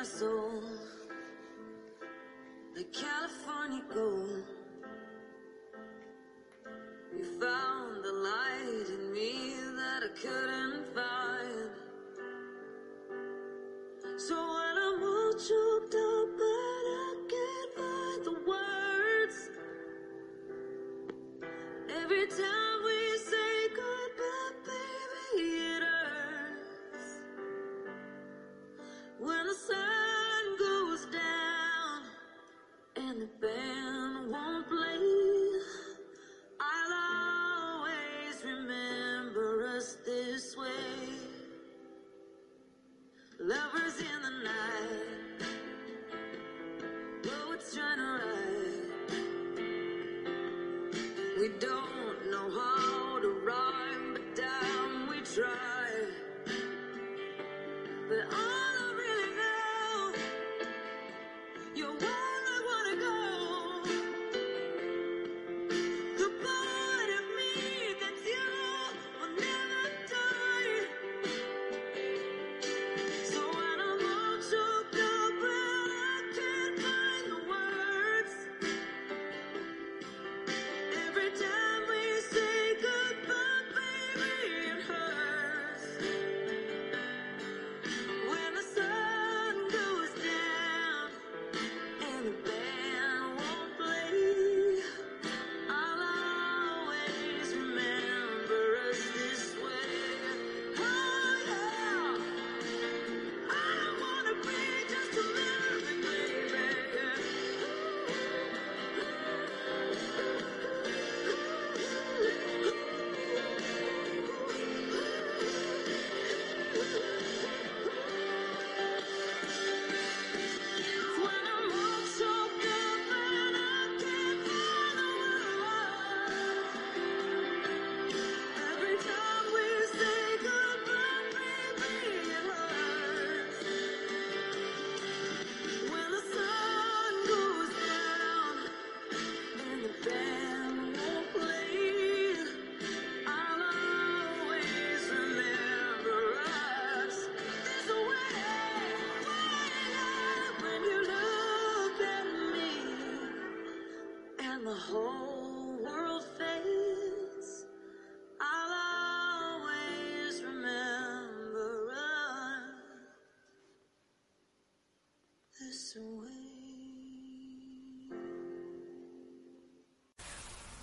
My soul. The California gold. You found the light in me that I couldn't find. So when I'm all choked up but I can't find the words. Every time the band won't play, I'll always remember us this way. Lovers in the night, trying to write. We don't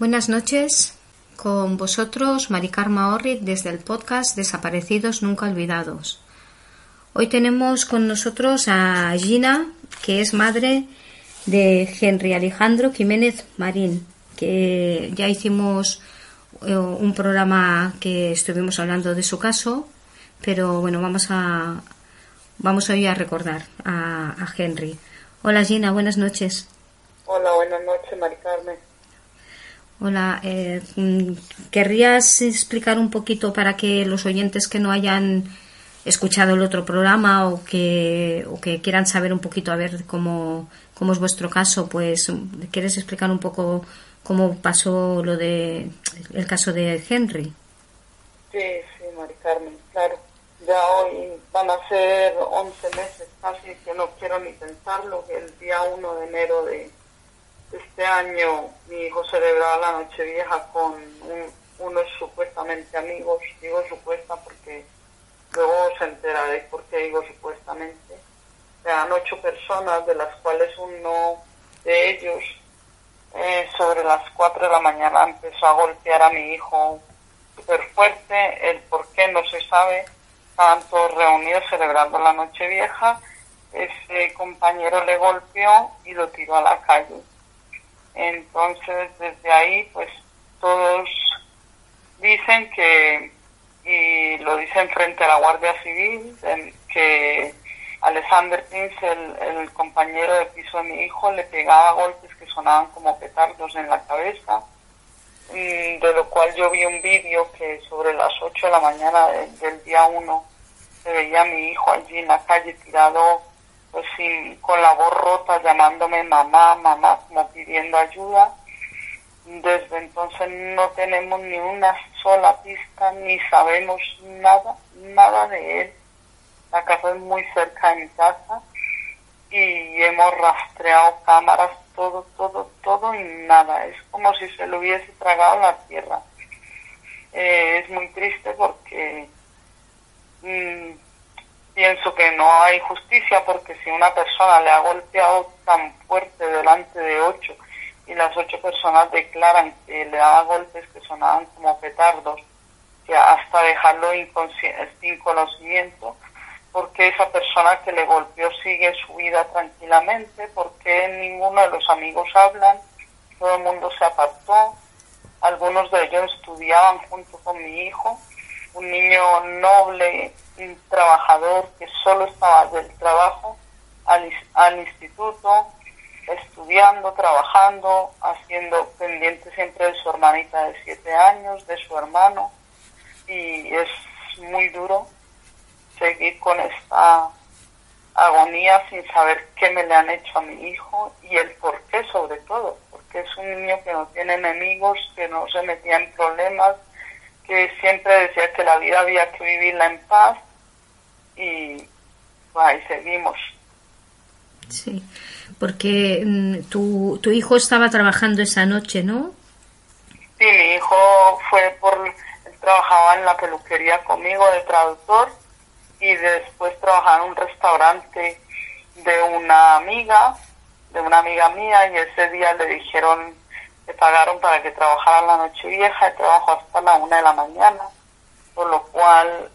Buenas noches, con vosotros Mari Carma Orric desde el podcast Desaparecidos Nunca Olvidados. Hoy tenemos con nosotros a Gina, que es madre de Henry Alejandro Jiménez Marín, que ya hicimos eh, un programa que estuvimos hablando de su caso, pero bueno, vamos a vamos hoy a recordar a, a Henry. Hola Gina, buenas noches. Hola, buenas noches, Mari Carmen. Hola, eh, mm, ¿querrías explicar un poquito para que los oyentes que no hayan escuchado el otro programa o que, o que quieran saber un poquito a ver cómo, cómo es vuestro caso, pues ¿quieres explicar un poco cómo pasó lo de el caso de Henry? Sí, sí, Mari Carmen, claro. Ya hoy van a ser 11 meses casi que no quiero ni pensarlo, el día 1 de enero de este año mi hijo celebraba la noche vieja con un- unos supuestamente amigos, digo supuesta porque luego se enteraré por qué digo supuestamente. Eran ocho personas, de las cuales uno de ellos eh, sobre las 4 de la mañana empezó a golpear a mi hijo súper fuerte, el por qué no se sabe, estaban todos reunidos celebrando la noche vieja, ese compañero le golpeó y lo tiró a la calle. Entonces, desde ahí, pues todos dicen que, y lo dicen frente a la Guardia Civil, que Alexander Prince, el, compañero de piso de mi hijo, le pegaba golpes que sonaban como petardos en la cabeza, mm, de lo cual yo vi un vídeo que sobre las 8 de la mañana de- del día 1 se veía a mi hijo allí en la calle tirado pues sin, con la voz rota llamándome mamá, mamá, como pidiendo ayuda. Desde entonces no tenemos ni una sola pista, ni sabemos nada, nada de él. La casa es muy cerca de mi casa y hemos rastreado cámaras, todo, todo, todo y nada. Es como si se lo hubiese tragado la tierra. Eh, es muy triste porque mm, pienso que no hay justicia porque si una persona le ha golpeado tan fuerte delante de ocho y las ocho personas declaran que le daba golpes que sonaban como petardos, que hasta dejarlo sin conocimiento, porque esa persona que le golpeó sigue su vida tranquilamente, porque ninguno de los amigos hablan, todo el mundo se apartó, algunos de ellos estudiaban junto con mi hijo, un niño noble, un trabajador que solo estaba del trabajo al, al instituto, estudiando, trabajando, haciendo pendiente siempre de su hermanita de siete años, de su hermano, y es muy duro seguir con esta agonía sin saber qué me le han hecho a mi hijo y el por qué sobre todo, porque es un niño que no tiene enemigos, que no se metía en problemas, que siempre decía que la vida había que vivirla en paz y pues, ahí seguimos. Sí, porque mm, tu, tu hijo estaba trabajando esa noche, ¿no? Sí, mi hijo fue por, él trabajaba en la peluquería conmigo de traductor y después trabajaba en un restaurante de una amiga, de una amiga mía y ese día le dijeron, le pagaron para que trabajara la noche vieja y trabajó hasta la una de la mañana, por lo cual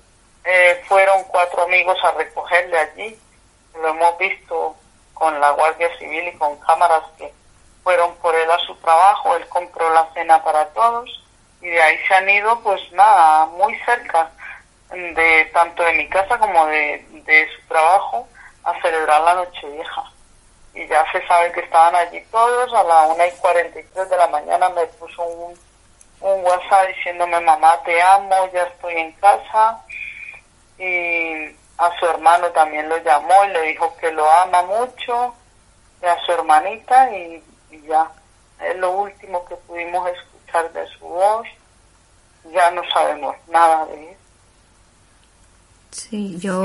eh, fueron cuatro amigos a recogerle allí, lo hemos visto con la Guardia Civil y con cámaras que fueron por él a su trabajo, él compró la cena para todos y de ahí se han ido pues nada, muy cerca de tanto de mi casa como de, de su trabajo a celebrar la noche vieja. Y ya se sabe que estaban allí todos, a la una y cuarenta y tres de la mañana me puso un, un WhatsApp diciéndome mamá te amo, ya estoy en casa y a su hermano también lo llamó y le dijo que lo ama mucho y a su hermanita y, y ya. Es lo último que pudimos escuchar de su voz. Ya no sabemos nada de él. Sí, yo,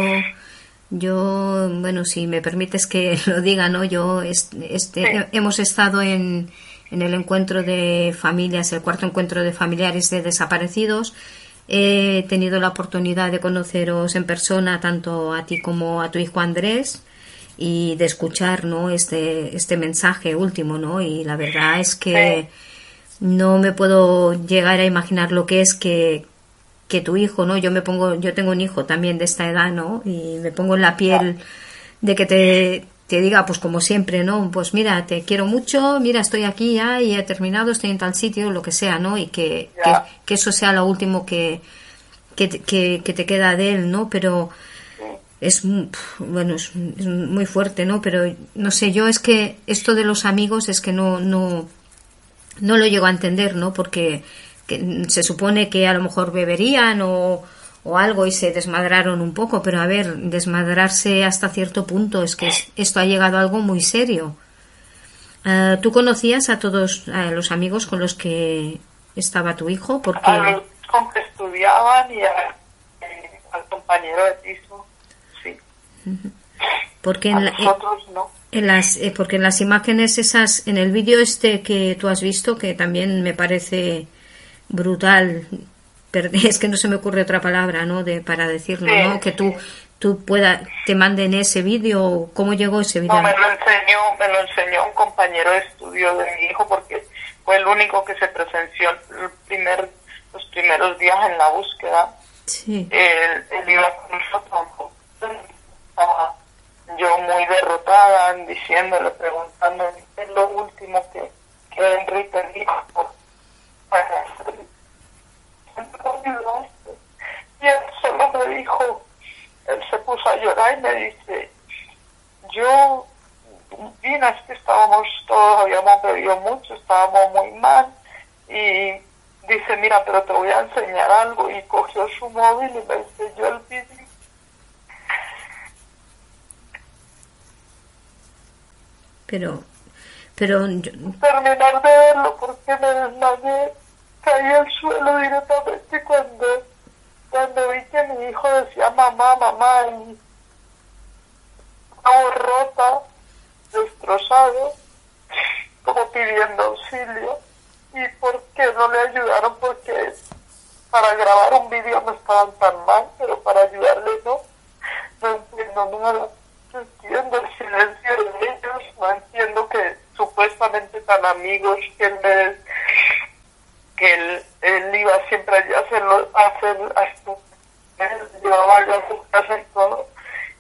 yo, bueno, si me permites que lo diga, ¿no? Yo, es- este, Sí. hemos estado en, en el encuentro de familias, el cuarto encuentro de familiares de desaparecidos. He tenido la oportunidad de conoceros en persona, tanto a ti como a tu hijo Andrés, y de escuchar, ¿no? Este, este mensaje último, ¿no? Y la verdad es que no me puedo llegar a imaginar lo que es que, que tu hijo, ¿no? Yo me pongo, yo tengo un hijo también de esta edad, ¿no? Y me pongo en la piel de que te, te diga, pues como siempre, ¿no? Pues mira, te quiero mucho, mira, estoy aquí ya y he terminado, estoy en tal sitio, lo que sea, ¿no? Y que, que, eso sea lo último que, que, te- que, te queda de él, ¿no? Pero es, bueno, es, es muy fuerte, ¿no? Pero no sé, yo es que esto de los amigos es que no, no, no lo llego a entender, ¿no? Porque que se supone que a lo mejor beberían o, o algo y se desmadraron un poco, pero a ver, desmadrarse hasta cierto punto es que es- esto ha llegado a algo muy serio. Ah, ¿Tú conocías a todos a los amigos con los que estaba tu hijo? Porque a los con que estudiaban y a- eh, al compañero de piso sí porque a en, la- eh, nosotros no en las eh, porque en las imágenes esas en el vídeo este que tú has visto que también me parece brutal es que no se me ocurre otra palabra no de para decirlo Sí, no que tú tú pueda te manden ese vídeo cómo llegó ese vídeo No, me lo enseñó, me lo enseñó un compañero de estudio de mi hijo porque fue el único que se presenció el primer, los primeros días en la búsqueda Sí. él, él iba con nosotros. Yo muy derrotada, diciéndole, preguntándole qué es lo último que, que Enrique dijo. Para siempre me ayudaste. Y él solo me dijo, él se puso a llorar y me dice, yo, Gina, es que estábamos todos, habíamos bebido mucho, estábamos muy mal y dice, mira, pero te voy a enseñar algo y cogió su móvil y me enseñó el vídeo. Pero, pero yo- Terminar de verlo porque me desmayé, caí al suelo directamente cuando, cuando vi que mi hijo decía mamá, mamá y estaba rota, destrozado, como pidiendo auxilio y por qué no le ayudaron porque para grabar un vídeo no estaban tan mal, pero para ayudarle no. No entiendo nada. No entiendo el silencio de ellos. No entiendo que supuestamente tan amigos que él me- que él, él iba siempre a hacerlo, a hacer, a llevaba yo a su casa y todo.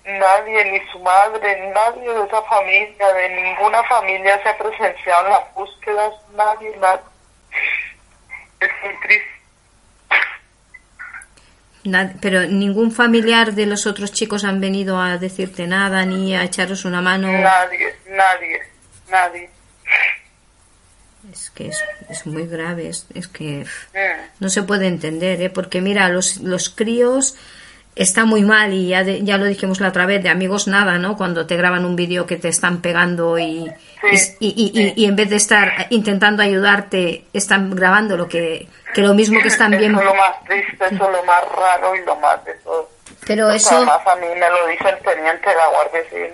Nadie, ni su madre, nadie de esa familia, de ninguna familia se ha presenciado en las búsquedas, nadie, nadie. Es muy triste. pero ningún familiar de los otros chicos han venido a decirte nada ni a echaros una mano. Nadie, nadie, nadie. Es que es, es muy grave, es, es que Mm. no se puede entender, ¿eh? porque mira, los, los críos está muy mal y ya, de- ya lo dijimos la otra vez, de amigos nada, ¿no? Cuando te graban un vídeo que te están pegando y, Sí, y, y- y- y en vez de estar intentando ayudarte, están grabando lo que, que lo mismo que están bien. Eso es lo más triste, eso es lo más raro y lo más de todo. Pero Pues eso, Además, a mí me lo dice el teniente de la Guardia Civil.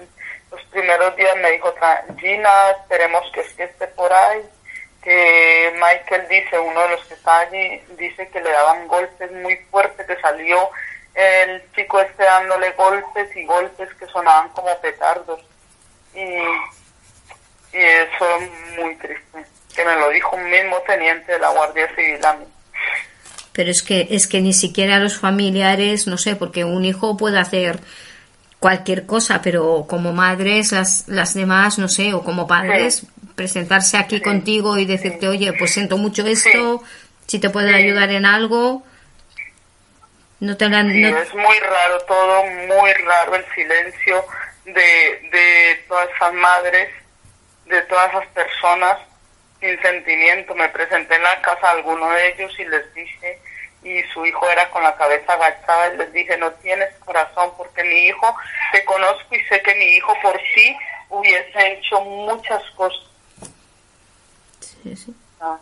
Primeros días me dijo, "Tra- Gina, esperemos que es que esté por ahí. Que Michael dice, uno de los que está allí, dice que le daban golpes muy fuertes, que salió el chico este dándole golpes y golpes que sonaban como petardos. Y, y eso es muy triste. Que me lo dijo un mismo teniente de la Guardia Civil a mí. pero es que, es que ni siquiera los familiares, no sé, porque un hijo puede hacer cualquier cosa, pero como madres, las, las demás, no sé, o como padres, presentarse aquí contigo y decirte, oye, pues siento mucho esto, si te pueden ayudar en algo, no te la Sí, no- es muy raro todo, muy raro el silencio de, de todas esas madres, de todas esas personas sin sentimiento. Me presenté en la casa a alguno de ellos y les dije, y su hijo era con la cabeza agachada, y les dije, no tienes corazón porque mi hijo, te conozco y sé que mi hijo por ti hubiese hecho muchas cosas. Sí, sí. Ah.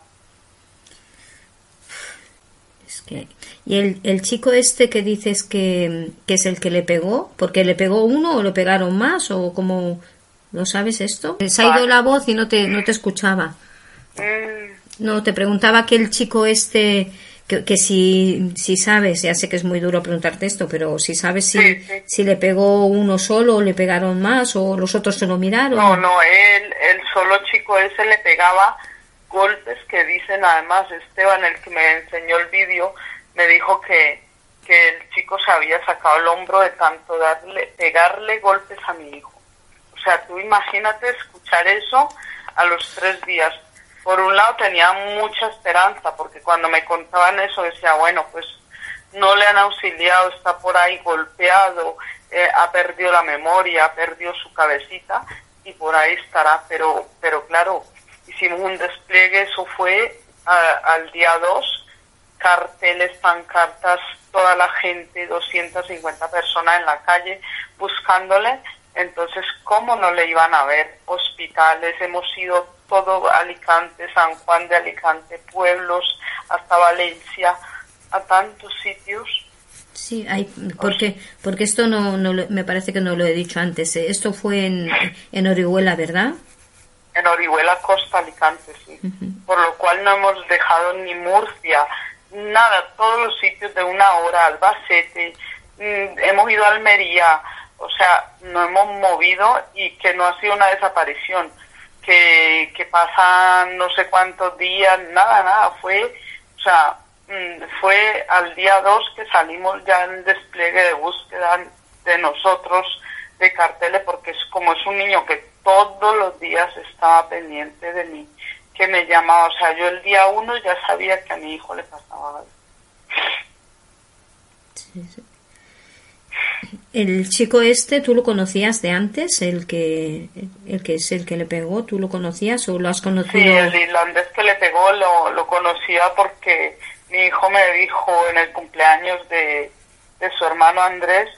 Es que... Y el, el chico este que dices que, que es el que le pegó, porque le pegó uno o le pegaron más o como... ¿Lo sabes esto? Se ha ido la voz y no te, no te escuchaba. Mm, No, te preguntaba que el chico este, que, que si, si sabes, ya sé que es muy duro preguntarte esto, pero si sabes si, Sí, sí. si le pegó uno solo o le pegaron más o los otros se lo miraron. No, no, él, el solo chico ese le pegaba golpes que dicen, además, Esteban, el que me enseñó el vídeo, me dijo que, que el chico se había sacado el hombro de tanto darle, pegarle golpes a mi hijo. O sea, tú imagínate escuchar eso a los tres días. Por un lado tenía mucha esperanza, porque cuando me contaban eso decía, bueno, pues no le han auxiliado, está por ahí golpeado, eh, ha perdido la memoria, ha perdido su cabecita y por ahí estará. Pero, pero claro, hicimos un despliegue, eso fue al día 2, carteles, pancartas, toda la gente, 250 personas en la calle buscándole. Entonces, ¿cómo no le iban a ver? Hospitales, hemos ido todo Alicante, San Juan de Alicante, pueblos, hasta Valencia, a tantos sitios. Sí, hay, porque, porque esto no, no me parece que no lo he dicho antes. eh. Esto fue en, en Orihuela, ¿verdad? En Orihuela, Costa, Alicante, sí. Por lo cual no hemos dejado ni Murcia, nada, todos los sitios de una hora, Albacete, mm, hemos ido a Almería, o sea, no hemos movido y que no ha sido una desaparición, que, que pasan no sé cuántos días, nada, nada, fue, o sea, mm, fue al día 2 que salimos ya en despliegue de búsqueda de nosotros de carteles porque es como es un niño que todos los días estaba pendiente de mí, que me llamaba, o sea, yo el día 1 ya sabía que a mi hijo le pasaba algo. Sí. El chico este, ¿tú lo conocías de antes? El que, el que es el que le pegó, ¿tú lo conocías o lo has Sí, conocido? el irlandés que le pegó lo, lo conocía porque mi hijo me dijo en el cumpleaños de, de su hermano Andrés,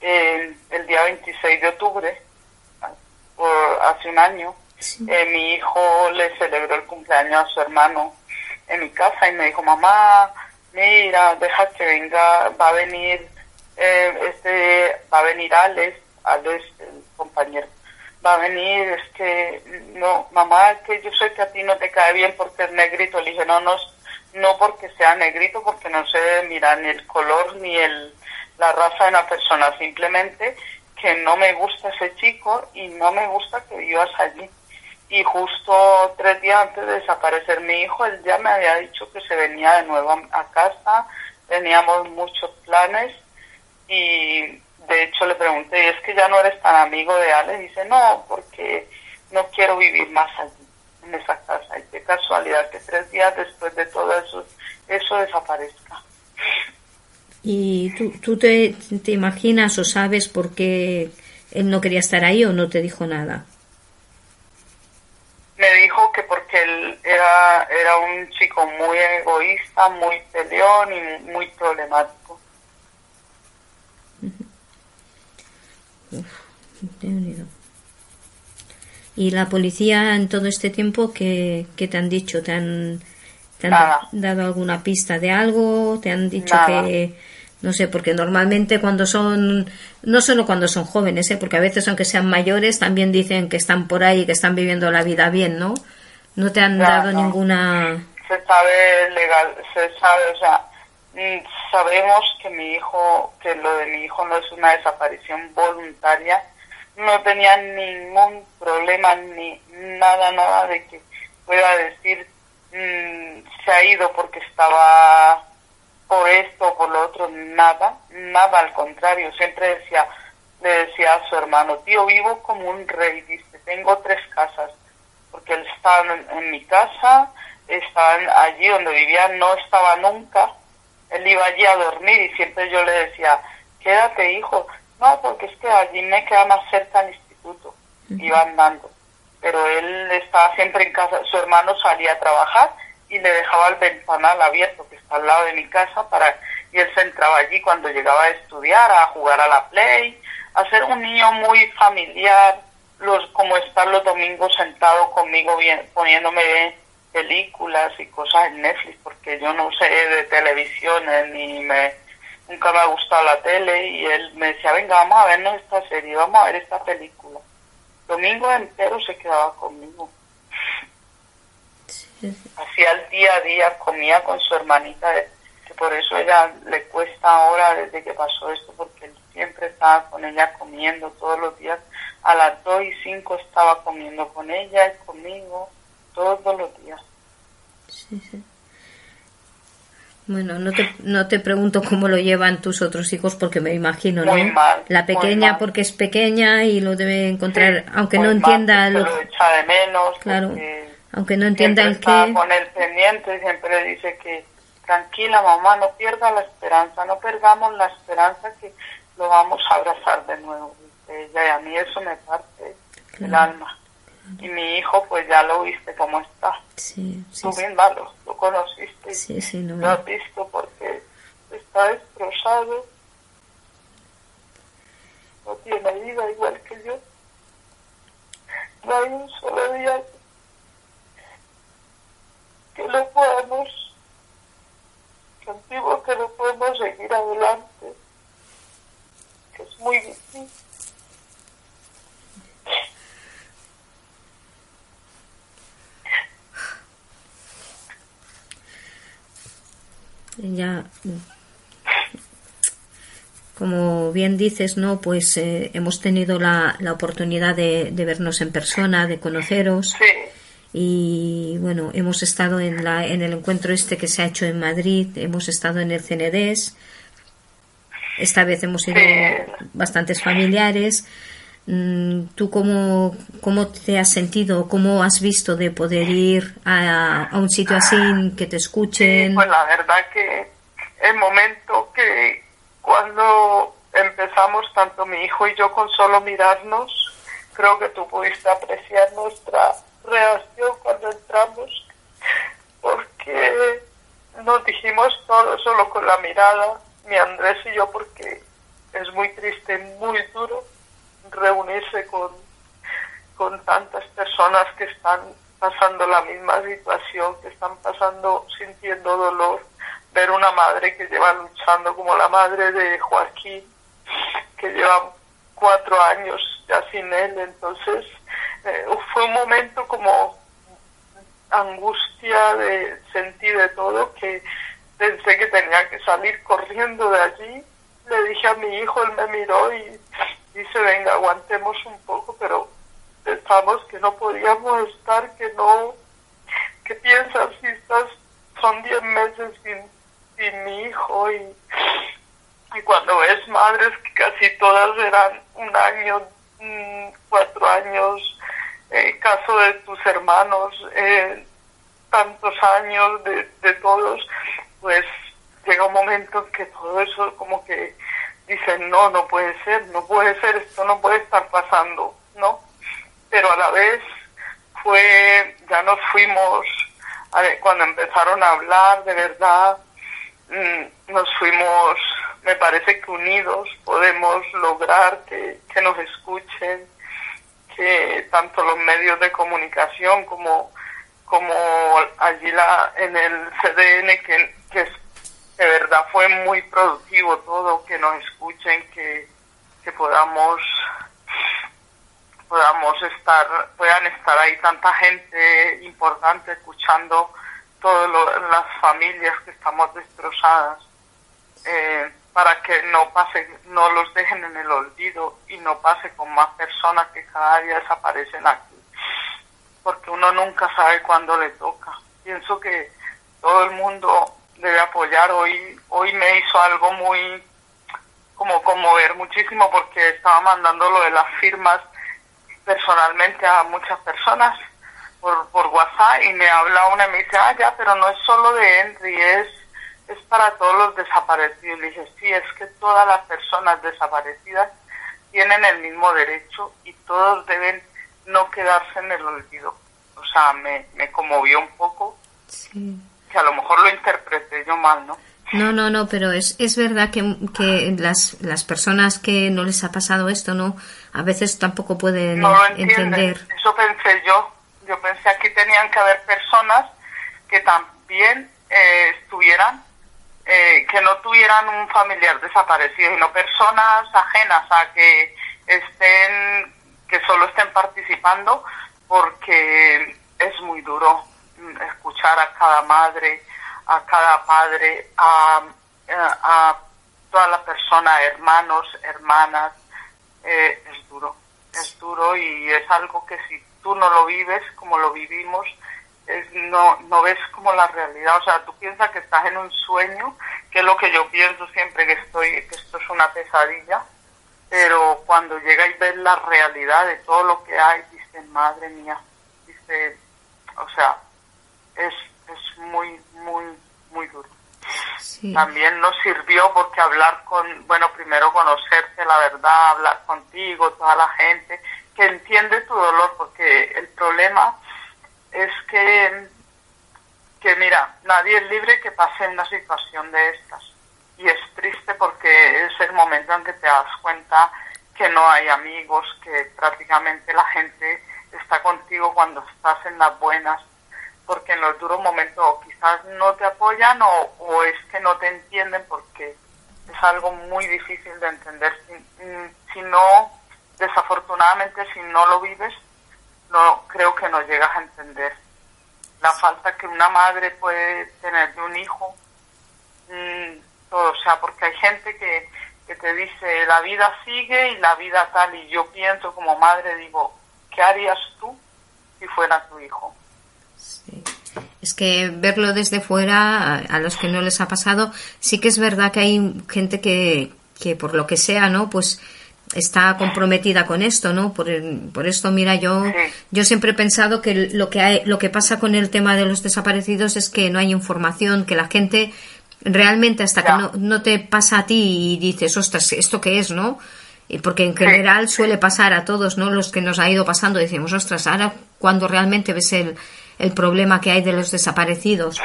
eh, el día 26 de octubre, por hace un año, Sí. eh, mi hijo le celebró el cumpleaños a su hermano en mi casa y me dijo, mamá, mira, deja que venga, va a venir, eh, este, va a venir Alex, Alex, el compañero, va a venir, es que, no, mamá, es que yo sé que a ti no te cae bien porque es negrito. Le dije, no, no, no porque sea negrito, porque no sé, mira, ni el color ni el, la raza de una persona, simplemente que no me gusta ese chico y no me gusta que vivas allí. Y justo tres días antes de desaparecer mi hijo, él ya me había dicho que se venía de nuevo a casa, teníamos muchos planes y de hecho le pregunté, ¿y es que ya no eres tan amigo de Ale? Y dice, no, porque no quiero vivir más allí, en esa casa. Y qué casualidad que tres días después de todo eso, eso desaparezca. ¿Y tú, tú te, te imaginas o sabes por qué él no quería estar ahí o no te dijo nada? me dijo que porque él era, era un chico muy egoísta, muy peleón y muy problemático. Te he unido. ¿Y la policía en todo este tiempo qué, qué te han dicho? ¿Te han, te han Nada. dado alguna pista de algo? ¿Te han dicho Nada. que.? No sé, porque normalmente cuando son. No solo cuando son jóvenes, ¿eh? porque a veces, aunque sean mayores, también dicen que están por ahí, que están viviendo la vida bien, ¿no? No te han dado no. ninguna. Se sabe legal, se sabe, o sea, sabemos que mi hijo, que lo de mi hijo no es una desaparición voluntaria, no tenía ningún problema ni nada, nada de que pueda decir mm, se ha ido porque estaba por esto o por lo otro, nada, nada al contrario, siempre decía, le decía a su hermano, tío, vivo como un rey, dice, tengo tres casas, porque él estaba en, mi casa, estaban allí donde vivía, no estaba nunca, él iba allí a dormir y siempre yo le decía, quédate hijo, no, porque es que allí me queda más cerca el instituto, iba andando, pero él estaba siempre en casa, su hermano salía a trabajar y le dejaba el ventanal abierto que está al lado de mi casa para y él se entraba allí cuando llegaba a estudiar, a jugar a la play, a ser un niño muy familiar, los como estar los domingos sentado conmigo bien, poniéndome películas y cosas en Netflix porque yo no sé de televisión eh, ni me nunca me ha gustado la tele y él me decía venga vamos a vernos esta serie vamos a ver esta película domingo entero se quedaba conmigo. Hacía el día a día, comía con su hermanita, que por eso ella le cuesta ahora desde que pasó esto, porque él siempre estaba con ella comiendo todos los días. A las 2 y 5 estaba comiendo con ella y conmigo todos los días. Sí, sí. Bueno, no te, no te pregunto cómo lo llevan tus otros hijos porque me imagino, ¿no? Muy mal, La pequeña mal. porque es pequeña y lo debe encontrar, Sí, aunque no mal, entienda se lo lo echa de menos. Claro, aunque no entienda siempre el está qué. con él pendiente siempre dice que tranquila mamá, no pierda la esperanza, no perdamos la esperanza que lo vamos a abrazar de nuevo. ella, y a mí eso me parte el alma. Y mi hijo, pues ya lo viste cómo está. Sí, sí, Tú sí, misma lo, conociste. sí, sí, no. Lo has visto porque está destrozado. No tiene vida igual que yo. No hay un solo día que lo podamos, sentimos que no podemos seguir adelante. Que es muy difícil. Ya, como bien dices, ¿no? Pues eh, hemos tenido la, la oportunidad de, de vernos en persona, de conoceros. Sí, y bueno, hemos estado en, la, en el encuentro este que se ha hecho en Madrid, hemos estado en el CNDES, esta vez hemos ido Sí. bastantes familiares. Mm, ¿Tú cómo, cómo te has sentido, cómo has visto de poder ir a, a un sitio así, que te escuchen? Sí, pues la verdad que el momento que cuando empezamos, tanto mi hijo y yo, con solo mirarnos, creo que tú pudiste apreciar nuestra reacción cuando entramos, porque nos dijimos todo solo con la mirada, mi Andrés y yo, porque es muy triste, muy duro reunirse con, con tantas personas que están pasando la misma situación, que están pasando, sintiendo dolor, ver una madre que lleva luchando como la madre de Joaquín, que lleva cuatro años ya sin él, entonces eh, fue un momento como angustia de sentir de todo que pensé que tenía que salir corriendo de allí. Le dije a mi hijo, él me miró y dice, venga, aguantemos un poco, pero pensamos que no podíamos estar, que no, ¿qué piensas si estás, son diez meses sin, sin mi hijo y, y cuando ves madres que casi todas eran un año, mm, cuatro años, el caso de tus hermanos, eh, tantos años de, de todos, pues llega un momento en que todo eso como que dicen, no, no puede ser, no puede ser, esto no puede estar pasando, ¿no? Pero a la vez fue, ya nos fuimos, cuando empezaron a hablar de verdad, nos fuimos, me parece que unidos podemos lograr que, que nos escuchen, que tanto los medios de comunicación como como allí la, en el CDN que, que de verdad fue muy productivo todo, que nos escuchen, que, que podamos podamos estar, puedan estar ahí tanta gente importante escuchando todas las familias que estamos destrozadas, eh, para que no pase, no los dejen en el olvido y no pase con más personas que cada día desaparecen aquí porque uno nunca sabe cuándo le toca. Pienso que todo el mundo debe apoyar. Hoy, hoy me hizo algo muy, como conmover muchísimo porque estaba mandando lo de las firmas personalmente a muchas personas por, por WhatsApp y me habla una y me dice, ah, ya, pero no es solo de Henry, es, es para todos los desaparecidos. Le dije, sí, es que todas las personas desaparecidas tienen el mismo derecho y todos deben no quedarse en el olvido. O sea, me, me conmovió un poco, Sí. que a lo mejor lo interpreté yo mal, ¿no? No, no, no, pero es, es verdad que, que las, las personas que no les ha pasado esto, ¿no? A veces tampoco pueden No lo entender. Eso pensé yo. Yo pensé aquí tenían que haber personas que también eh, estuvieran, eh, que no tuvieran un familiar desaparecido, sino personas ajenas a que estén, que solo estén participando, porque es muy duro mm, escuchar a cada madre, a cada padre, a, a, a todas las personas, hermanos, hermanas, eh, es duro, es duro y es algo que si tú no lo vives como lo vivimos, es, no, no ves como la realidad, o sea, tú piensas que estás en un sueño, que es lo que yo pienso siempre que estoy, que esto es una pesadilla, pero cuando llega y ves la realidad de todo lo que hay, dices, madre mía, dice, o sea, es, es muy, muy, muy duro. Sí. También nos sirvió porque hablar con, bueno, primero conocerte la verdad, hablar contigo, toda la gente que entiende tu dolor, porque el problema es que, que mira, nadie es libre que pase una situación de estas. Y es triste porque es el momento en que te das cuenta que no hay amigos, que prácticamente la gente está contigo cuando estás en las buenas, porque en los duros momentos quizás no te apoyan o, o es que no te entienden porque es algo muy difícil de entender. Si, mm, si no, desafortunadamente, si no lo vives, no creo que no llegas a entender la falta que una madre puede tener de un hijo. mm, todo, o sea, porque hay gente que, que te dice la vida sigue y la vida tal, y yo pienso como madre, digo, ¿qué harías tú si fuera tu hijo? Sí. Es que verlo desde fuera, a, a los que no les ha pasado, sí que es verdad que hay gente que, que por lo que sea, ¿no? Pues está comprometida con esto, ¿no? Por, por esto, mira, yo, yo siempre he pensado que lo que hay, lo que pasa con el tema de los desaparecidos es que no hay información, que la gente realmente hasta que no, no te pasa a ti y dices, ostras, ¿esto qué es, no? Y porque en general suele pasar a todos, ¿no? Los que nos ha ido pasando, decimos, ostras, ahora cuando realmente ves el, el problema que hay de los desaparecidos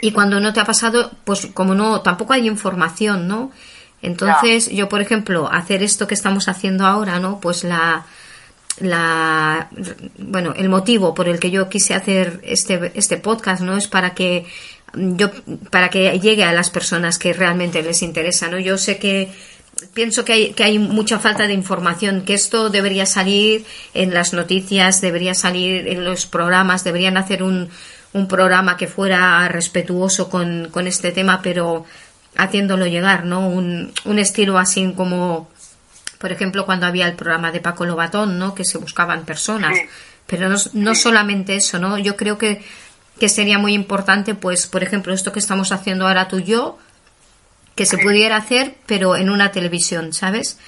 y cuando no te ha pasado, pues como no, tampoco hay información, ¿no? Entonces, yo, por ejemplo, hacer esto que estamos haciendo ahora, ¿no? Pues la, la, bueno, el motivo por el que yo quise hacer este, este podcast, ¿no? Es para que yo, para que llegue a las personas que realmente les interesa, ¿no? Yo sé que, pienso que hay, que hay mucha falta de información, que esto debería salir en las noticias, debería salir en los programas, deberían hacer un, un programa que fuera respetuoso con, con este tema, pero haciéndolo llegar, ¿no? Un, un estilo así como, por ejemplo, cuando había el programa de Paco Lobatón, ¿no? Que se buscaban personas. Sí. Pero no, no solamente eso, ¿no? Yo creo que, que sería muy importante, pues, por ejemplo, esto que estamos haciendo ahora tú y yo, que se pudiera hacer, pero en una televisión, ¿sabes?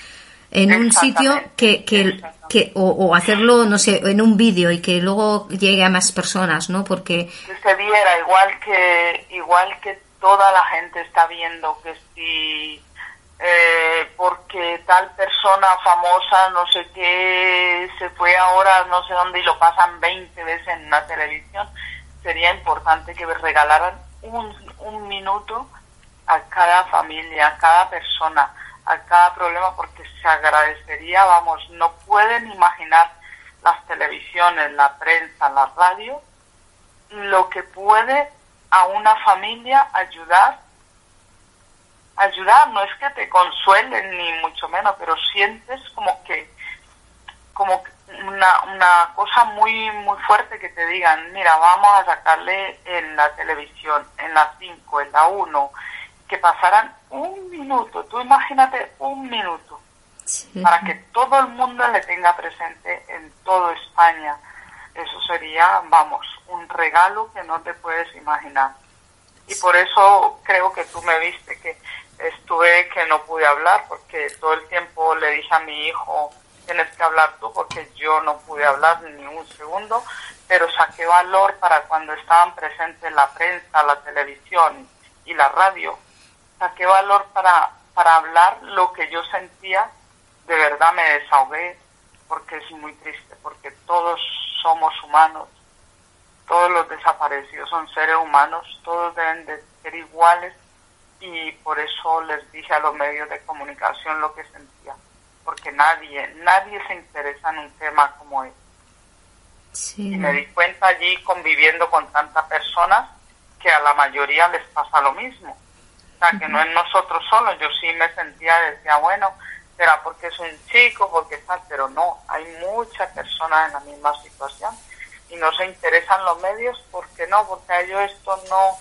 En un sitio que, que, que o, o hacerlo, no sé, en un vídeo y que luego llegue a más personas, ¿no? Porque que se viera igual que igual que toda la gente está viendo que si eh, porque tal persona famosa no sé qué se fue ahora no sé dónde y lo pasan 20 veces en la televisión sería importante que regalaran un, un minuto a cada familia, a cada persona, a cada problema, porque se agradecería, vamos, no pueden imaginar las televisiones, la prensa, la radio, lo que puede a una familia ayudar, ayudar, no es que te consuelen ni mucho menos, pero sientes como que, como una, una cosa muy, muy fuerte que te digan, mira, vamos a sacarle en la televisión, en la 5, en la 1, que pasaran un minuto, tú imagínate un minuto, para que todo el mundo le tenga presente en toda España. Eso sería, vamos, un regalo que no te puedes imaginar. Y por eso creo que tú me viste que estuve que no pude hablar, porque todo el tiempo le dije a mi hijo, tienes que hablar tú, porque yo no pude hablar ni un segundo, pero saqué valor para cuando estaban presentes la prensa, la televisión y la radio. Saqué valor para, para hablar lo que yo sentía, de verdad me desahogué, porque es muy triste, porque todos somos humanos, todos los desaparecidos son seres humanos, todos deben de ser iguales y por eso les dije a los medios de comunicación lo que sentía, porque nadie, nadie se interesa en un tema como este. sí, Y me di cuenta allí conviviendo con tantas personas que a la mayoría les pasa lo mismo. O sea, que no es nosotros solos. Yo sí me sentía, decía, bueno, será porque es un chico, porque tal, pero no, hay muchas personas en la misma situación y no se interesan los medios porque no, porque a ellos esto no,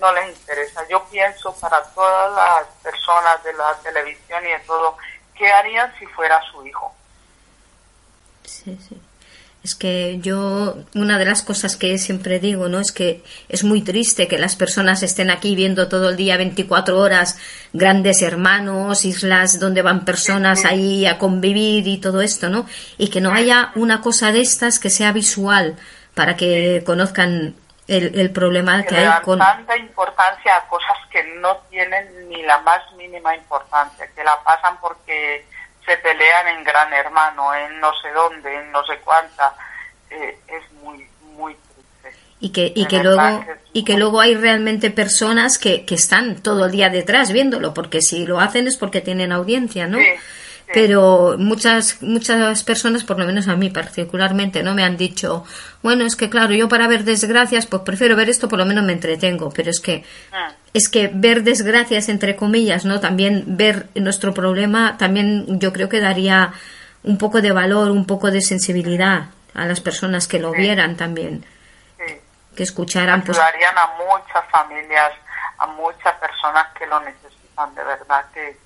no les interesa. Yo pienso para todas las personas de la televisión y de todo, ¿qué harían si fuera su hijo? Sí, sí. Es que yo, una de las cosas que siempre digo, ¿no? Es que es muy triste que las personas estén aquí viendo todo el día 24 horas grandes hermanos, islas donde van personas ahí a convivir y todo esto, ¿no? Y que no haya una cosa de estas que sea visual para que conozcan el, el problema que hay con... tanta importancia a cosas que no tienen ni la más mínima importancia, que la pasan porque se pelean en Gran Hermano, en no sé dónde, en no sé cuánta. Eh, es muy, muy triste. y que y que luego que y que luego hay realmente personas que, que están todo el día detrás viéndolo porque si lo hacen es porque tienen audiencia no sí. Pero muchas muchas personas por lo menos a mí particularmente no me han dicho bueno es que claro yo para ver desgracias pues prefiero ver esto por lo menos me entretengo pero es que Mm. es que ver desgracias entre comillas no también ver nuestro problema también yo creo que daría un poco de valor un poco de sensibilidad a las personas que lo Sí. vieran también Sí. que escucharan pues ayudarían a muchas familias, a muchas personas que lo necesitan, de verdad, que,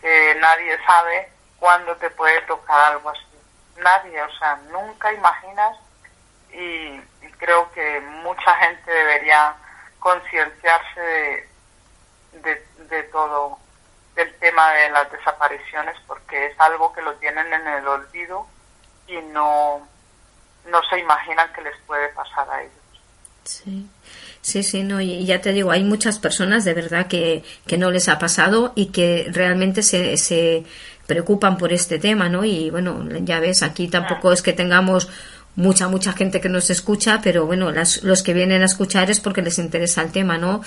que nadie sabe cuándo te puede tocar algo así. Nadie, o sea, nunca imaginas y, creo que mucha gente debería concienciarse de, de, de todo del tema de las desapariciones porque es algo que lo tienen en el olvido y no no se imaginan que les puede pasar a ellos. Sí. Sí, sí, no, y ya te digo, hay muchas personas de verdad que, que no les ha pasado y que realmente se, se preocupan por este tema, ¿no? Y bueno, ya ves, aquí tampoco es que tengamos mucha, mucha gente que nos escucha, pero bueno, las, los que vienen a escuchar es porque les interesa el tema, ¿no?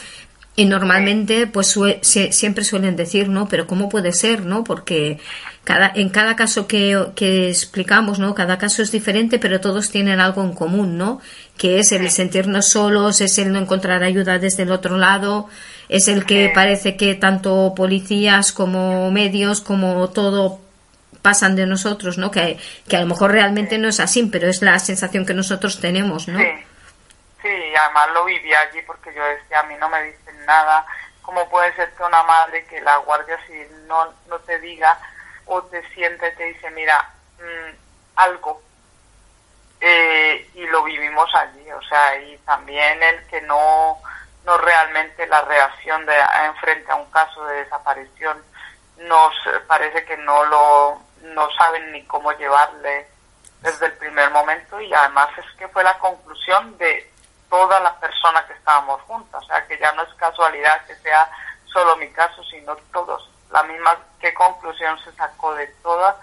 Y normalmente, pues sie- siempre suelen decir, ¿no? Pero ¿cómo puede ser, no? Porque cada, en cada caso que, que explicamos, ¿no? Cada caso es diferente, pero todos tienen algo en común, ¿no? Que es el sentirnos solos, es el no encontrar ayuda desde el otro lado, es el que Sí. parece que tanto policías como medios, como todo pasan de nosotros, ¿no? Que, que a lo mejor realmente no es así, pero es la sensación que nosotros tenemos, ¿no? Sí, sí, y además lo viví allí porque yo decía, a mí no me dicen nada. ¿Cómo puede ser que una madre que la Guardia Civil no, no te diga o te siente y te dice, mira, mm, algo? Eh, y lo vivimos allí, o sea, y también el que no, no realmente la reacción de en frente a un caso de desaparición. Nos parece que no lo no saben ni cómo llevarle desde el primer momento y además es que fue la conclusión de todas las personas que estábamos juntas, o sea que ya no es casualidad que sea solo mi caso, sino todos. La misma qué conclusión se sacó de todas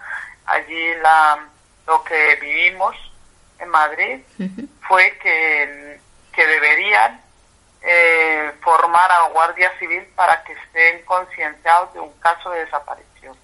allí la lo que vivimos en Madrid fue que, que deberían eh, formar a Guardia Civil para que estén concienciados de un caso de desaparición.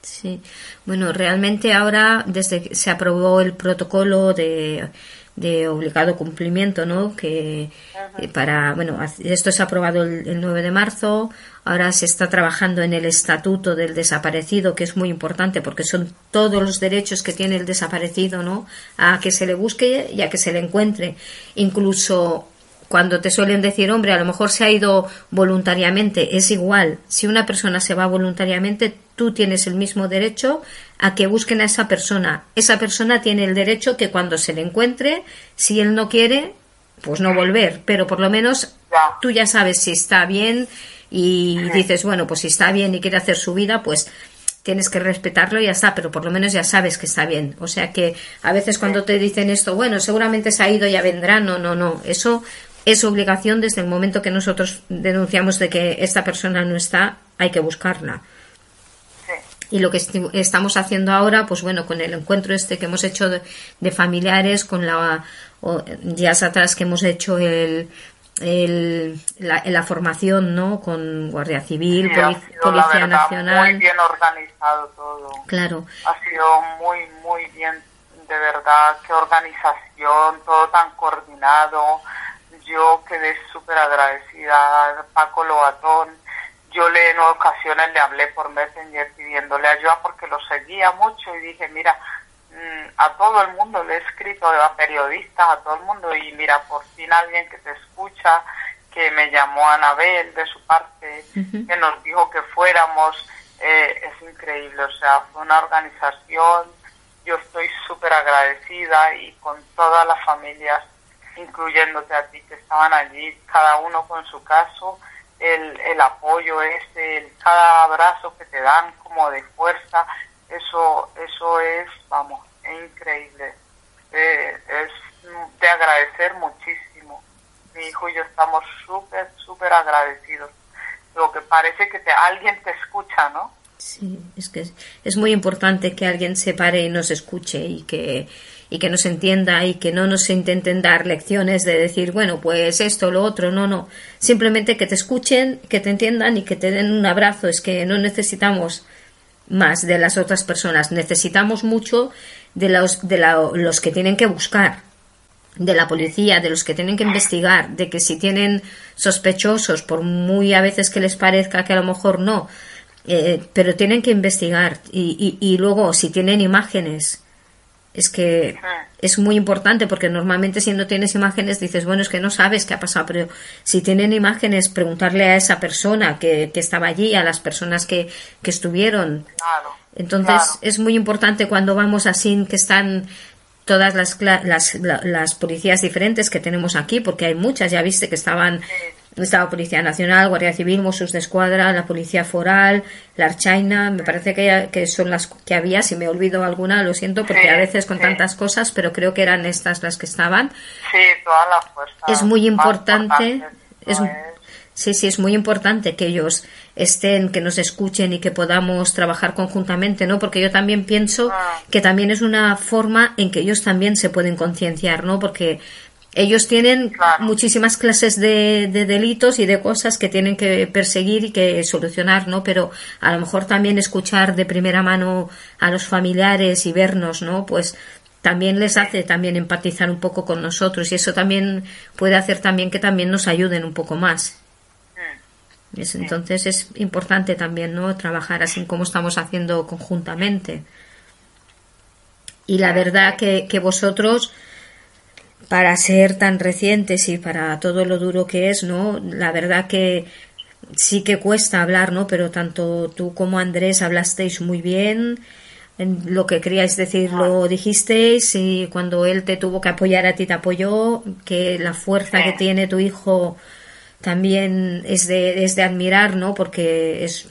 Sí, bueno, realmente ahora, desde que se aprobó el protocolo de, de obligado cumplimiento, ¿no? Que eh, para, bueno, esto se ha aprobado el, el 9 de marzo, ahora se está trabajando en el estatuto del desaparecido, que es muy importante porque son todos los derechos que tiene el desaparecido, ¿no? A que se le busque y a que se le encuentre. Incluso cuando te suelen decir, hombre, a lo mejor se ha ido voluntariamente, es igual. Si una persona se va voluntariamente, tú tienes el mismo derecho a que busquen a esa persona. Esa persona tiene el derecho que cuando se le encuentre, si él no quiere, pues no volver. Pero por lo menos tú ya sabes si está bien y dices, bueno, pues si está bien y quiere hacer su vida, pues tienes que respetarlo y ya está, pero por lo menos ya sabes que está bien. O sea que a veces cuando te dicen esto, bueno, seguramente se ha ido, ya vendrá, no, no, no. Eso es obligación desde el momento que nosotros denunciamos de que esta persona no está, hay que buscarla. Sí. Y lo que estamos haciendo ahora, pues bueno, con el encuentro este que hemos hecho de, de familiares, con la o, días atrás que hemos hecho el, el- la, la formación, ¿no? Con Guardia Civil, Sí, ha Poli- sido, Policía verdad, Nacional. Muy bien organizado todo. Claro, Ha sido muy, muy bien, de verdad, qué organización, todo tan coordinado. Yo quedé súper agradecida, Paco Lobatón. Yo le en ocasiones le hablé por Messenger pidiéndole ayuda porque lo seguía mucho y dije, mira, mm, a todo el mundo le he escrito, a periodistas, a todo el mundo y mira, por fin alguien que te escucha, que me llamó Anabel de su parte, que nos dijo que fuéramos, eh, es increíble, o sea, fue una organización, yo estoy súper agradecida y con todas las familias, incluyéndote a ti que estaban allí, cada uno con su caso, el, el apoyo ese, el, cada abrazo que te dan como de fuerza, eso, eso es, vamos, increíble, Eh, es de agradecer muchísimo. Mi hijo y yo estamos súper, súper agradecidos. Lo que parece que te, alguien te escucha, ¿no? sí, es que es muy importante que alguien se pare y nos escuche y que, y que nos entienda y que no nos intenten dar lecciones de decir, bueno, pues esto, lo otro, no, no. Simplemente que te escuchen, que te entiendan y que te den un abrazo. Es que no necesitamos más de las otras personas. Necesitamos mucho de los, de la- los que tienen que buscar, de la policía, de los que tienen que investigar, de que si tienen sospechosos, por muy a veces que les parezca que a lo mejor no, eh, pero tienen que investigar. Y, y, y luego, si tienen imágenes, es que es muy importante porque normalmente si no tienes imágenes dices, bueno, es que no sabes qué ha pasado, pero si tienen imágenes, preguntarle a esa persona que, que estaba allí, a las personas que, que estuvieron. Claro. Entonces claro. es muy importante cuando vamos así, que están todas las, las, la- las policías diferentes que tenemos aquí, porque hay muchas, ya viste que estaban, estaba Policía Nacional, Guardia Civil, Mossos de Escuadra, la Policía Foral, la Archaina, me parece que, que son las que había, si me olvido alguna, lo siento, porque Sí, a veces con sí. tantas cosas, pero creo que eran estas las que estaban. Sí, toda la fuerza. Es muy importante, importante, es, no sí, sí, es muy importante que ellos estén, que nos escuchen y que podamos trabajar conjuntamente, ¿no? Porque yo también pienso Ah. que también es una forma en que ellos también se pueden concienciar, ¿no? Porque ellos tienen Claro. muchísimas clases de, de delitos y de cosas que tienen que perseguir y que solucionar, ¿no? Pero a lo mejor también escuchar de primera mano a los familiares y vernos, ¿no? Pues también les hace también empatizar un poco con nosotros y eso también puede hacer también que también nos ayuden un poco más. Mm. Es- entonces es importante también, ¿no? Trabajar así como estamos haciendo conjuntamente. Y la verdad que, que vosotros, para ser tan recientes y para todo lo duro que es, ¿no? La verdad que sí que cuesta hablar, ¿no? Pero tanto tú como Andrés hablasteis muy bien. En lo que queríais decir lo dijisteis y cuando él te tuvo que apoyar a ti te apoyó, que la fuerza que tiene tu hijo también es de, es de admirar, ¿no? Porque es,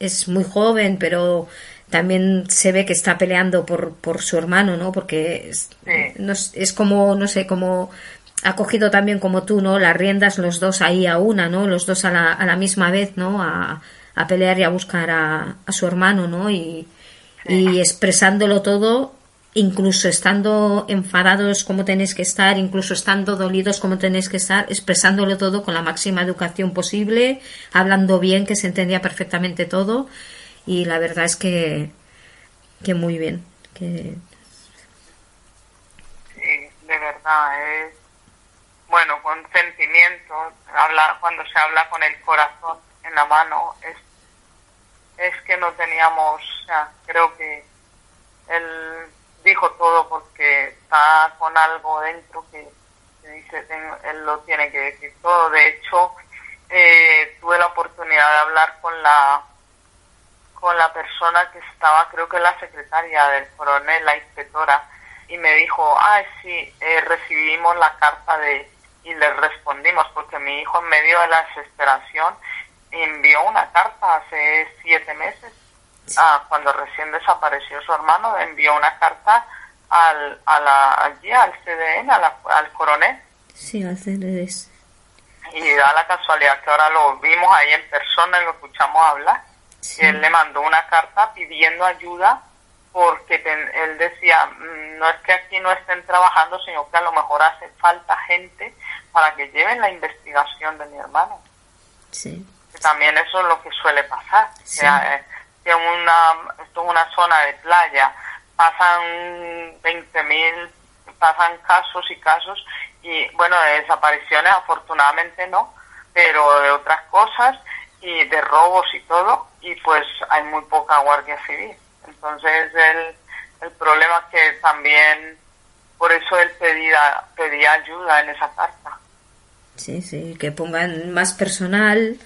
es muy joven, pero también se ve que está peleando por, por su hermano, ¿no? Porque es, no es, es como, no sé, como ha cogido también como tú, ¿no? Las riendas los dos ahí a una, ¿no? Los dos a la, a la misma vez, ¿no? A, a pelear y a buscar a, a su hermano, ¿no? Y, y expresándolo todo, incluso estando enfadados como tenéis que estar, incluso estando dolidos como tenéis que estar, expresándolo todo con la máxima educación posible, hablando bien, que se entendía perfectamente todo. Y la verdad es que, que muy bien. Que, Sí, de verdad, es bueno, con sentimiento, habla, cuando se habla con el corazón en la mano, es, es que no teníamos, o sea, creo que él dijo todo porque está con algo dentro que, que dice, "Ten- él lo tiene que decir todo. De hecho, eh, tuve la oportunidad de hablar con la con la persona que estaba, creo que la secretaria del coronel, la inspectora, y me dijo, ah, sí, eh, recibimos la carta de, y le respondimos, porque mi hijo en medio de la desesperación envió una carta hace siete meses, ah, cuando recién desapareció su hermano, envió una carta al, a la, allí al CDN, a la- al coronel, sí, hacer es. y da la casualidad que ahora lo vimos ahí en persona y lo escuchamos hablar. Sí. Y él le mandó una carta pidiendo ayuda porque ten- él decía, "Mm, no es que aquí no estén trabajando, sino que a lo mejor hace falta gente para que lleven la investigación de mi hermano. Sí, Que también eso es lo que suele pasar. Sí. Que, eh, que una, esto es una zona de playa, pasan 20.000, pasan casos y casos, y bueno, de desapariciones afortunadamente no, pero de otras cosas y de robos y todo, y pues hay muy poca guardia civil. Entonces el, el problema es que también, por eso él pedía, pedía ayuda en esa carta. sí, sí, que pongan más personal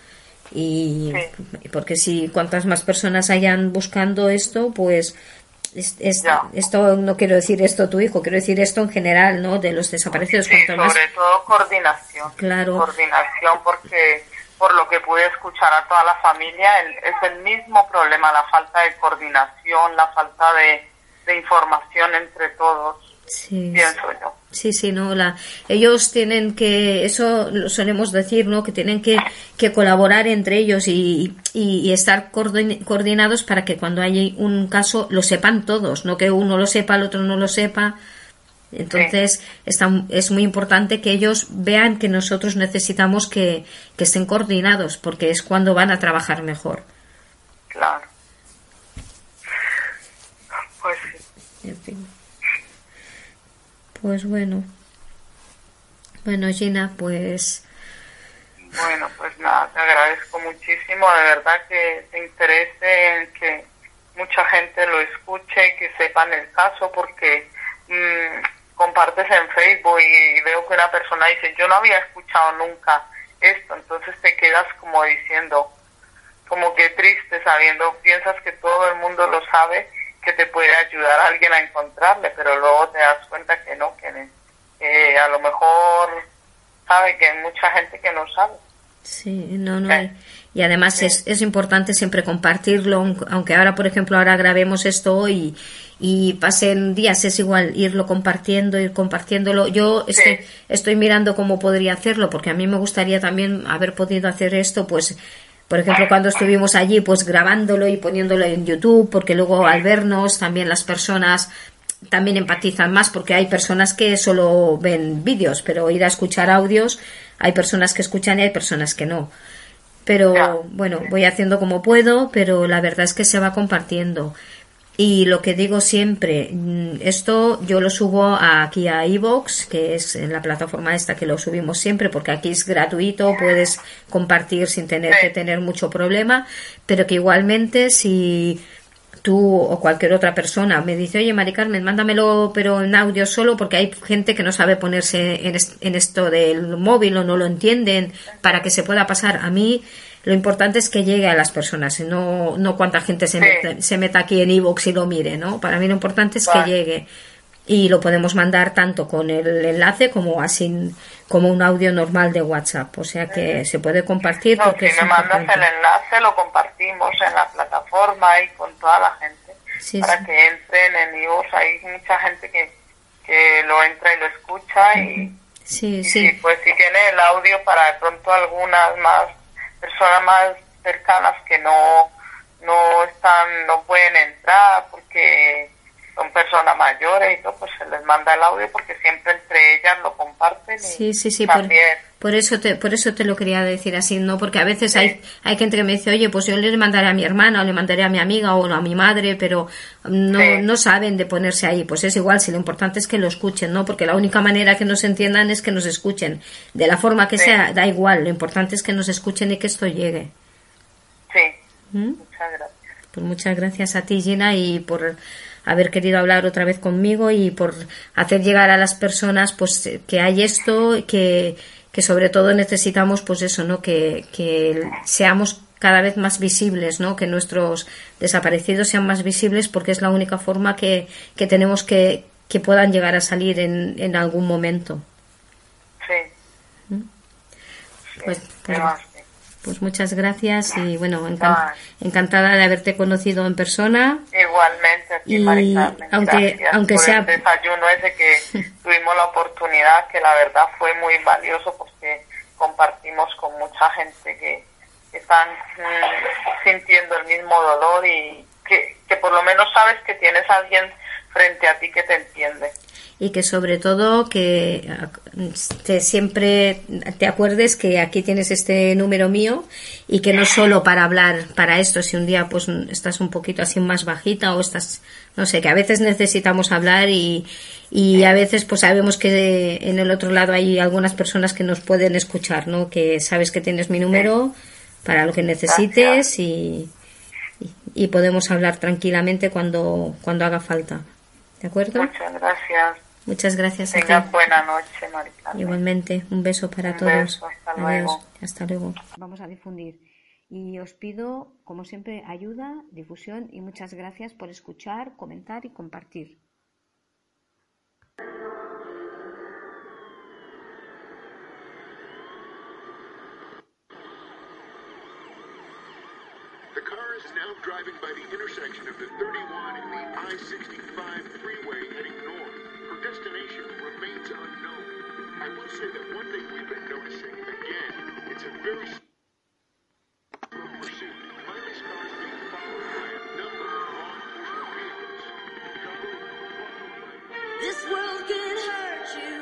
y Sí. porque si cuantas más personas hayan buscando esto, pues es- es- Ya. esto no quiero decir esto tu hijo, quiero decir esto en general, ¿no? De los desaparecidos, Sí, más sobre todo coordinación. Claro. Coordinación porque por lo que pude escuchar a toda la familia el- es el mismo problema, la falta de coordinación, la falta de, de información entre todos, sí, pienso yo. Sí, sí, no, la, ellos tienen que, eso lo solemos decir, ¿no? Que tienen que, que colaborar entre ellos y, y, y estar coordin- coordinados para que cuando hay un caso lo sepan todos, no que uno lo sepa, el otro no lo sepa. Entonces, está- es muy importante que ellos vean que nosotros necesitamos que, que estén coordinados, porque es cuando van a trabajar mejor. Claro. Pues sí. En fin. Pues bueno. Bueno, Gina, pues Bueno, pues nada, te agradezco muchísimo, de verdad que te interese en que mucha gente lo escuche, que sepan el caso, porque mm, compartes en Facebook y veo que una persona dice, yo no había escuchado nunca esto, entonces te quedas como diciendo, como que triste sabiendo, piensas que todo el mundo lo sabe que te puede ayudar a alguien a encontrarle, pero luego te das cuenta que no, que, que a lo mejor sabe que hay mucha gente que no sabe. Sí, no, no. Sí. Y además es, es importante siempre compartirlo, aunque- aunque ahora, por ejemplo, ahora grabemos esto hoy y pasen días, es igual irlo compartiendo, ir compartiéndolo. Yo estoy, estoy mirando cómo podría hacerlo, porque a mí me gustaría también haber podido hacer esto, pues, por ejemplo, cuando estuvimos allí, pues grabándolo y poniéndolo en YouTube, porque luego al vernos también las personas también empatizan más porque hay personas que solo ven vídeos, pero ir a escuchar audios, hay personas que escuchan y hay personas que no. Pero bueno, voy haciendo como puedo, pero la verdad es que se va compartiendo. Y lo que digo siempre, mm, esto yo lo subo aquí a iVoox, que es en la plataforma esta que lo subimos siempre, porque aquí es gratuito, puedes compartir sin tener que tener mucho problema, pero que igualmente si tú o cualquier otra persona me dice, oye, Mari Carmen, mándamelo, pero en audio solo, porque hay gente que no sabe ponerse en esto del móvil o no lo entienden para que se pueda pasar. A mí lo importante es que llegue a las personas, y no, no cuánta gente se, Sí. meta, se meta aquí en iVoox y lo mire, ¿no? Para mí lo importante es Vale. que llegue. Y lo podemos mandar tanto con el enlace como así, como un audio normal de WhatsApp. O sea que se puede compartir No, porque si es mandas importante. el enlace lo compartimos en la plataforma y con toda la gente Sí, para que entren en iVoox. Hay mucha gente que, que lo entra y lo escucha y, Sí, y sí. sí, pues si tiene el audio para de pronto algunas más personas más cercanas que no no están no pueden entrar porque son personas mayores y todo pues se les manda el audio porque siempre ellas lo comparten y Sí, sí, sí, por, también por eso te, por eso te lo quería decir así, ¿no? Porque a veces hay, hay gente que me dice, oye, pues yo le mandaré a mi hermana o le mandaré a mi amiga o a mi madre, pero no, Sí. no saben de ponerse ahí. Pues es igual, si lo importante es que lo escuchen, ¿no? Porque la única manera que nos entiendan es que nos escuchen. De la forma que Sí. sea, da igual, lo importante es que nos escuchen y que esto llegue. sí ¿Mm? muchas gracias Pues muchas gracias a ti, Gina, y por haber querido hablar otra vez conmigo y por hacer llegar a las personas pues eh, que hay esto, que, que sobre todo necesitamos pues eso, ¿no? Que, que seamos cada vez más visibles, ¿no? Que nuestros desaparecidos sean más visibles porque es la única forma que, que tenemos que, que puedan llegar a salir en, en algún momento. sí Pues, Sí, pues, así. Pues muchas gracias y bueno, encan- Ay. encantada de haberte conocido en persona. Igualmente a ti, Y aunque- gracias aunque por sea- el desayuno ese que tuvimos la oportunidad, que la verdad fue muy valioso porque compartimos con mucha gente que están mm, sintiendo el mismo dolor y que, que por lo menos sabes que tienes a alguien frente a ti que te entiende. Y que sobre todo que te siempre te acuerdes que aquí tienes este número mío y que no solo para hablar para esto si un día pues estás un poquito así más bajita o estás no sé que a veces necesitamos hablar y, y a veces pues sabemos que en el otro lado hay algunas personas que nos pueden escuchar no que sabes que tienes mi número para lo que necesites y, y podemos hablar tranquilamente cuando cuando haga falta de acuerdo Muchas gracias. Muchas gracias a ti. Buena noche, Mari Carmen. Igualmente, un beso para Un todos. beso, hasta Adiós. luego. Hasta luego. Vamos a difundir. Y os pido, como siempre, ayuda, difusión y muchas gracias por escuchar, comentar y compartir. Is now driving by the intersection of the 31 and the I-65 freeway heading north. Her destination remains unknown. I will say that one thing we've been noticing, again, it's a very pursuit. Car being followed by a number. This world can hurt you,